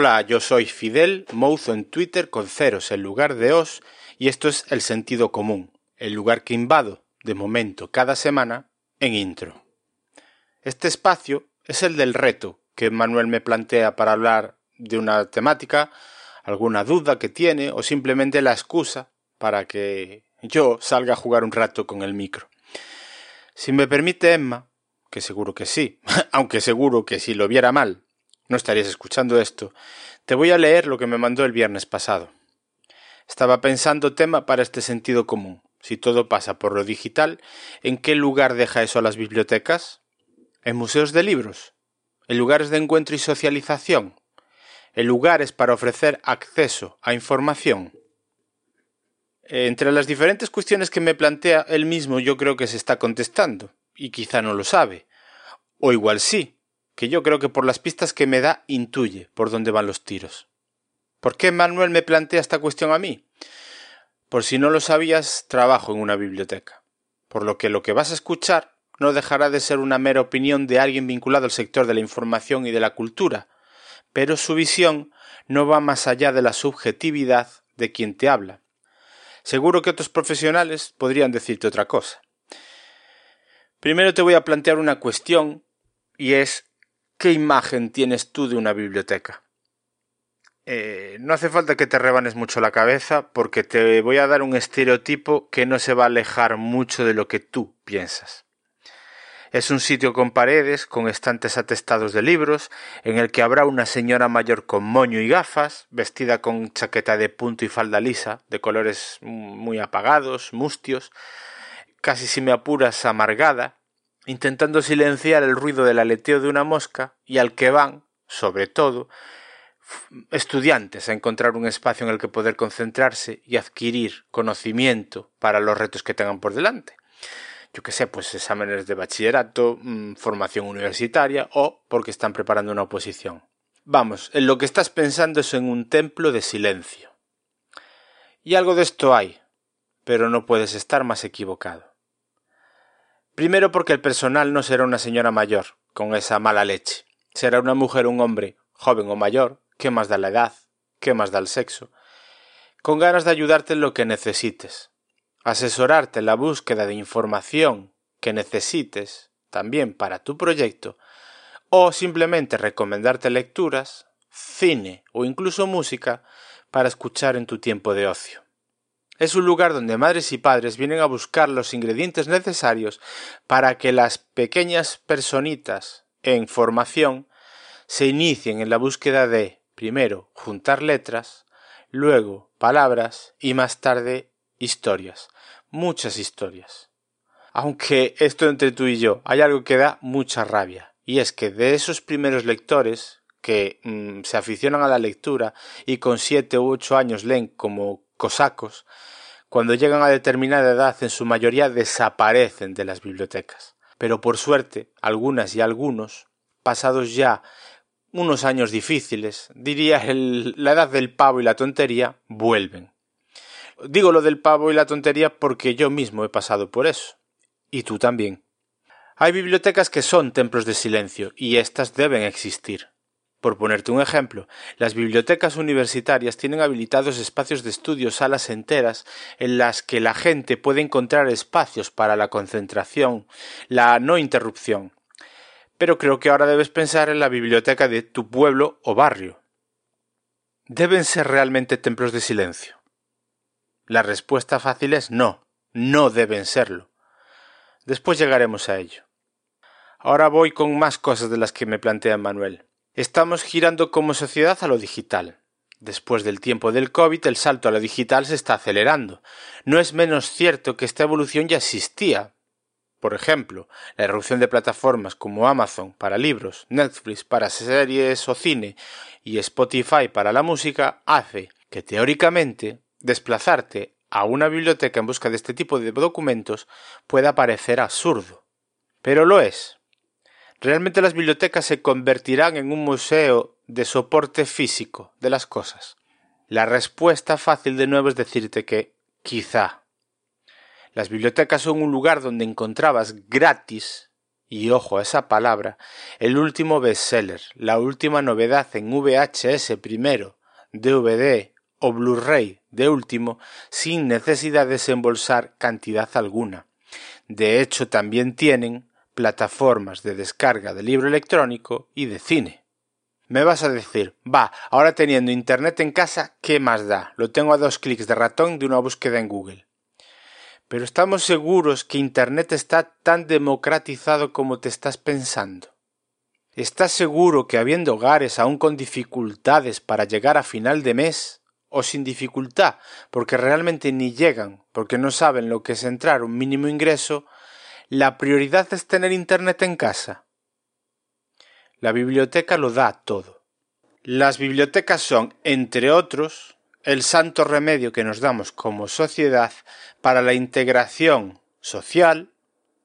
Hola, yo soy Fidel, Mouzo en Twitter con ceros en lugar de os, y esto es el sentido común, el lugar que invado, de momento, cada semana, en intro. Este espacio es el del reto que Manuel me plantea para hablar de una temática, alguna duda que tiene o simplemente la excusa para que yo salga a jugar un rato con el micro. Si me permite Emma, que seguro que sí, aunque seguro que si lo viera mal, no estarías escuchando esto, te voy a leer lo que me mandó el viernes pasado. Estaba pensando tema para este sentido común. Si todo pasa por lo digital, ¿en qué lugar deja eso a las bibliotecas? ¿En museos de libros? ¿En lugares de encuentro y socialización? ¿En lugares para ofrecer acceso a información? Entre las diferentes cuestiones que me plantea él mismo yo creo que se está contestando, y quizá no lo sabe. O igual sí, que yo creo que por las pistas que me da intuye por dónde van los tiros. ¿Por qué Manuel me plantea esta cuestión a mí? Por si no lo sabías, trabajo en una biblioteca, por lo que lo que vas a escuchar no dejará de ser una mera opinión de alguien vinculado al sector de la información y de la cultura, pero su visión no va más allá de la subjetividad de quien te habla. Seguro que otros profesionales podrían decirte otra cosa. Primero te voy a plantear una cuestión y es ¿Qué imagen tienes tú de una biblioteca? Eh, no hace falta que te rebanes mucho la cabeza porque te voy a dar un estereotipo que no se va a alejar mucho de lo que tú piensas. Es un sitio con paredes, con estantes atestados de libros, en el que habrá una señora mayor con moño y gafas, vestida con chaqueta de punto y falda lisa, de colores muy apagados, mustios, casi si me apuras amargada, intentando silenciar el ruido del aleteo de una mosca y al que van, sobre todo, estudiantes a encontrar un espacio en el que poder concentrarse y adquirir conocimiento para los retos que tengan por delante. Yo que sé, pues exámenes de bachillerato, mm, formación universitaria o porque están preparando una oposición. Vamos, en lo que estás pensando es en un templo de silencio. Y algo de esto hay, pero no puedes estar más equivocado. Primero porque el personal no será una señora mayor, con esa mala leche. Será una mujer o un hombre, joven o mayor, ¿qué más da la edad? ¿Qué más da el sexo? Con ganas de ayudarte en lo que necesites, asesorarte en la búsqueda de información que necesites también para tu proyecto, o simplemente recomendarte lecturas, cine o incluso música para escuchar en tu tiempo de ocio. Es un lugar donde madres y padres vienen a buscar los ingredientes necesarios para que las pequeñas personitas en formación se inicien en la búsqueda de, primero, juntar letras, luego palabras y más tarde historias, muchas historias. Aunque esto entre tú y yo hay algo que da mucha rabia, y es que de esos primeros lectores que mm, se aficionan a la lectura y con siete u ocho años leen como cosacos, cuando llegan a determinada edad en su mayoría desaparecen de las bibliotecas. Pero por suerte, algunas y algunos, pasados ya unos años difíciles, diría la edad del pavo y la tontería, vuelven. Digo lo del pavo y la tontería porque yo mismo he pasado por eso. Y tú también. Hay bibliotecas que son templos de silencio, y éstas deben existir. Por ponerte un ejemplo, las bibliotecas universitarias tienen habilitados espacios de estudio, salas enteras, en las que la gente puede encontrar espacios para la concentración, la no interrupción. Pero creo que ahora debes pensar en la biblioteca de tu pueblo o barrio. ¿Deben ser realmente templos de silencio? La respuesta fácil es no, no deben serlo. Después llegaremos a ello. Ahora voy con más cosas de las que me plantea Manuel. Estamos girando como sociedad a lo digital. Después del tiempo del COVID, el salto a lo digital se está acelerando. No es menos cierto que esta evolución ya existía. Por ejemplo, la irrupción de plataformas como Amazon para libros, Netflix para series o cine y Spotify para la música hace que teóricamente desplazarte a una biblioteca en busca de este tipo de documentos pueda parecer absurdo. Pero lo es. Realmente las bibliotecas se convertirán en un museo de soporte físico de las cosas. La respuesta fácil de nuevo es decirte que quizá. Las bibliotecas son un lugar donde encontrabas gratis, y ojo a esa palabra, el último bestseller, la última novedad en VHS primero, DVD o Blu-ray de último, sin necesidad de desembolsar cantidad alguna. De hecho, también tienen plataformas de descarga de libro electrónico y de cine. Me vas a decir, va, ahora teniendo Internet en casa, ¿qué más da? Lo tengo a dos clics de ratón de una búsqueda en Google. Pero estamos seguros que Internet está tan democratizado como te estás pensando. ¿Estás seguro que habiendo hogares aún con dificultades para llegar a final de mes, o sin dificultad, porque realmente ni llegan, porque no saben lo que es entrar un mínimo ingreso, la prioridad es tener Internet en casa? La biblioteca lo da todo. Las bibliotecas son, entre otros, el santo remedio que nos damos como sociedad para la integración social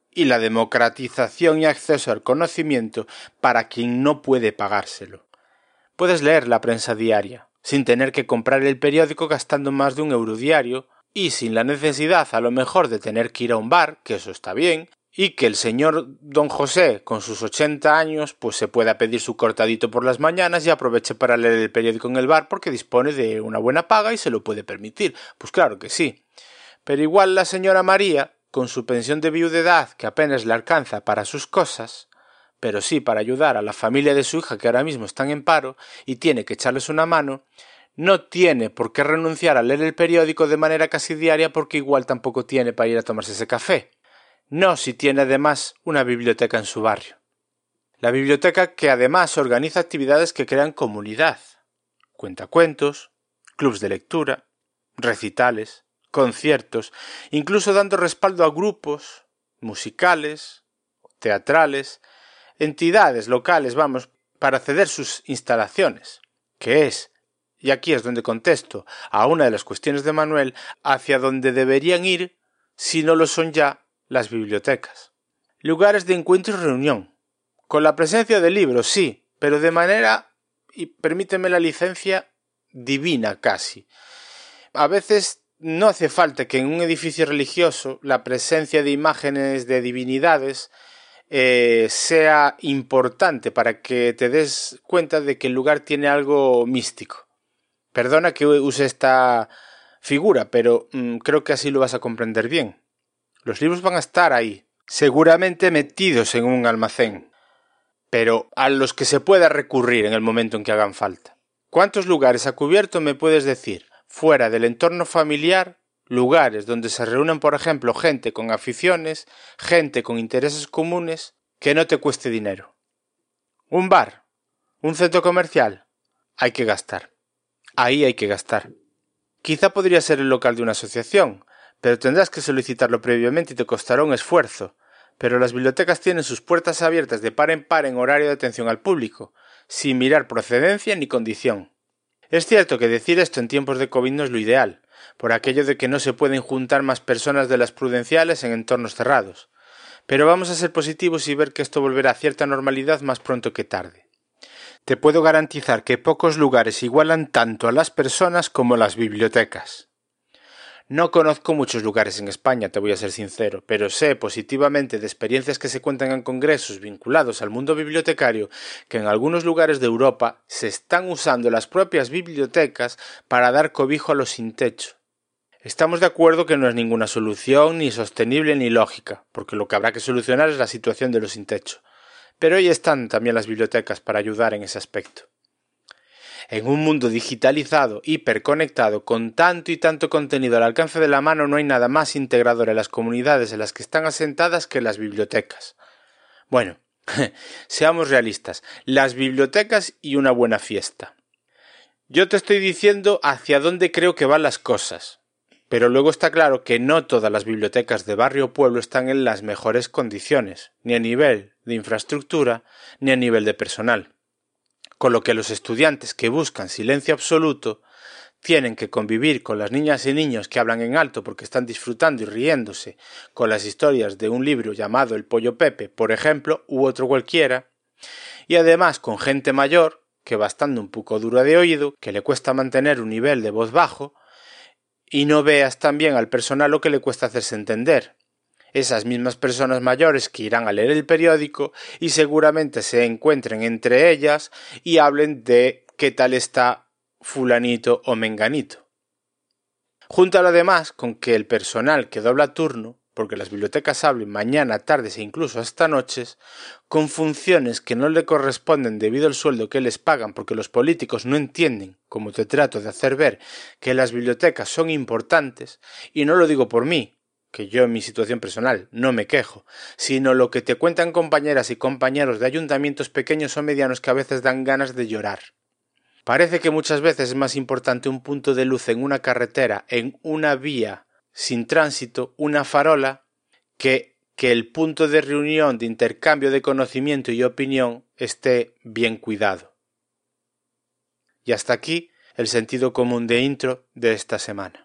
y la democratización y acceso al conocimiento para quien no puede pagárselo. Puedes leer la prensa diaria, sin tener que comprar el periódico gastando más de un euro diario, y sin la necesidad a lo mejor de tener que ir a un bar, que eso está bien, y que el señor don José, con sus ochenta años, pues se pueda pedir su cortadito por las mañanas y aproveche para leer el periódico en el bar porque dispone de una buena paga y se lo puede permitir. Pues claro que sí. Pero igual la señora María, con su pensión de viudedad que apenas le alcanza para sus cosas, pero sí para ayudar a la familia de su hija que ahora mismo están en paro y tiene que echarles una mano, no tiene por qué renunciar a leer el periódico de manera casi diaria porque igual tampoco tiene para ir a tomarse ese café no si tiene además una biblioteca en su barrio. La biblioteca que además organiza actividades que crean comunidad, cuentacuentos, clubs de lectura, recitales, conciertos, incluso dando respaldo a grupos musicales, teatrales, entidades locales, vamos, para ceder sus instalaciones, que es, y aquí es donde contesto a una de las cuestiones de Manuel, hacia donde deberían ir, si no lo son ya, las bibliotecas. Lugares de encuentro y reunión. Con la presencia de libros, sí, pero de manera, y permíteme la licencia, divina casi. A veces no hace falta que en un edificio religioso la presencia de imágenes de divinidades eh, sea importante para que te des cuenta de que el lugar tiene algo místico. Perdona que use esta figura, pero mm, creo que así lo vas a comprender bien. Los libros van a estar ahí, seguramente metidos en un almacén, pero a los que se pueda recurrir en el momento en que hagan falta. ¿Cuántos lugares a cubierto me puedes decir, fuera del entorno familiar, lugares donde se reúnen, por ejemplo, gente con aficiones, gente con intereses comunes, que no te cueste dinero? Un bar, un centro comercial, hay que gastar. Ahí hay que gastar. Quizá podría ser el local de una asociación, pero tendrás que solicitarlo previamente y te costará un esfuerzo. Pero las bibliotecas tienen sus puertas abiertas de par en par en horario de atención al público, sin mirar procedencia ni condición. Es cierto que decir esto en tiempos de COVID no es lo ideal, por aquello de que no se pueden juntar más personas de las prudenciales en entornos cerrados. Pero vamos a ser positivos y ver que esto volverá a cierta normalidad más pronto que tarde. Te puedo garantizar que pocos lugares igualan tanto a las personas como las bibliotecas. No conozco muchos lugares en España, te voy a ser sincero, pero sé positivamente de experiencias que se cuentan en congresos vinculados al mundo bibliotecario que en algunos lugares de Europa se están usando las propias bibliotecas para dar cobijo a los sin techo. Estamos de acuerdo que no es ninguna solución ni sostenible ni lógica, porque lo que habrá que solucionar es la situación de los sin techo. Pero ahí están también las bibliotecas para ayudar en ese aspecto. En un mundo digitalizado, hiperconectado, con tanto y tanto contenido al alcance de la mano, no hay nada más integrador en las comunidades en las que están asentadas que las bibliotecas. Bueno, seamos realistas, las bibliotecas y una buena fiesta. Yo te estoy diciendo hacia dónde creo que van las cosas, pero luego está claro que no todas las bibliotecas de barrio o pueblo están en las mejores condiciones, ni a nivel de infraestructura, ni a nivel de personal. Con lo que los estudiantes que buscan silencio absoluto tienen que convivir con las niñas y niños que hablan en alto porque están disfrutando y riéndose con las historias de un libro llamado El Pollo Pepe, por ejemplo, u otro cualquiera, y además con gente mayor que va estando un poco dura de oído, que le cuesta mantener un nivel de voz bajo, y no veas también al personal lo que le cuesta hacerse entender. Esas mismas personas mayores que irán a leer el periódico y seguramente se encuentren entre ellas y hablen de qué tal está fulanito o menganito. Júntalo además con que el personal que dobla turno porque las bibliotecas hablen mañana, tardes e incluso hasta noches, con funciones que no le corresponden debido al sueldo que les pagan porque los políticos no entienden, como te trato de hacer ver, que las bibliotecas son importantes, y no lo digo por mí, que yo en mi situación personal no me quejo, sino lo que te cuentan compañeras y compañeros de ayuntamientos pequeños o medianos que a veces dan ganas de llorar. Parece que muchas veces es más importante un punto de luz en una carretera, en una vía sin tránsito, una farola que, que el punto de reunión de intercambio de conocimiento y opinión esté bien cuidado. Y hasta aquí el sentido común de intro de esta semana.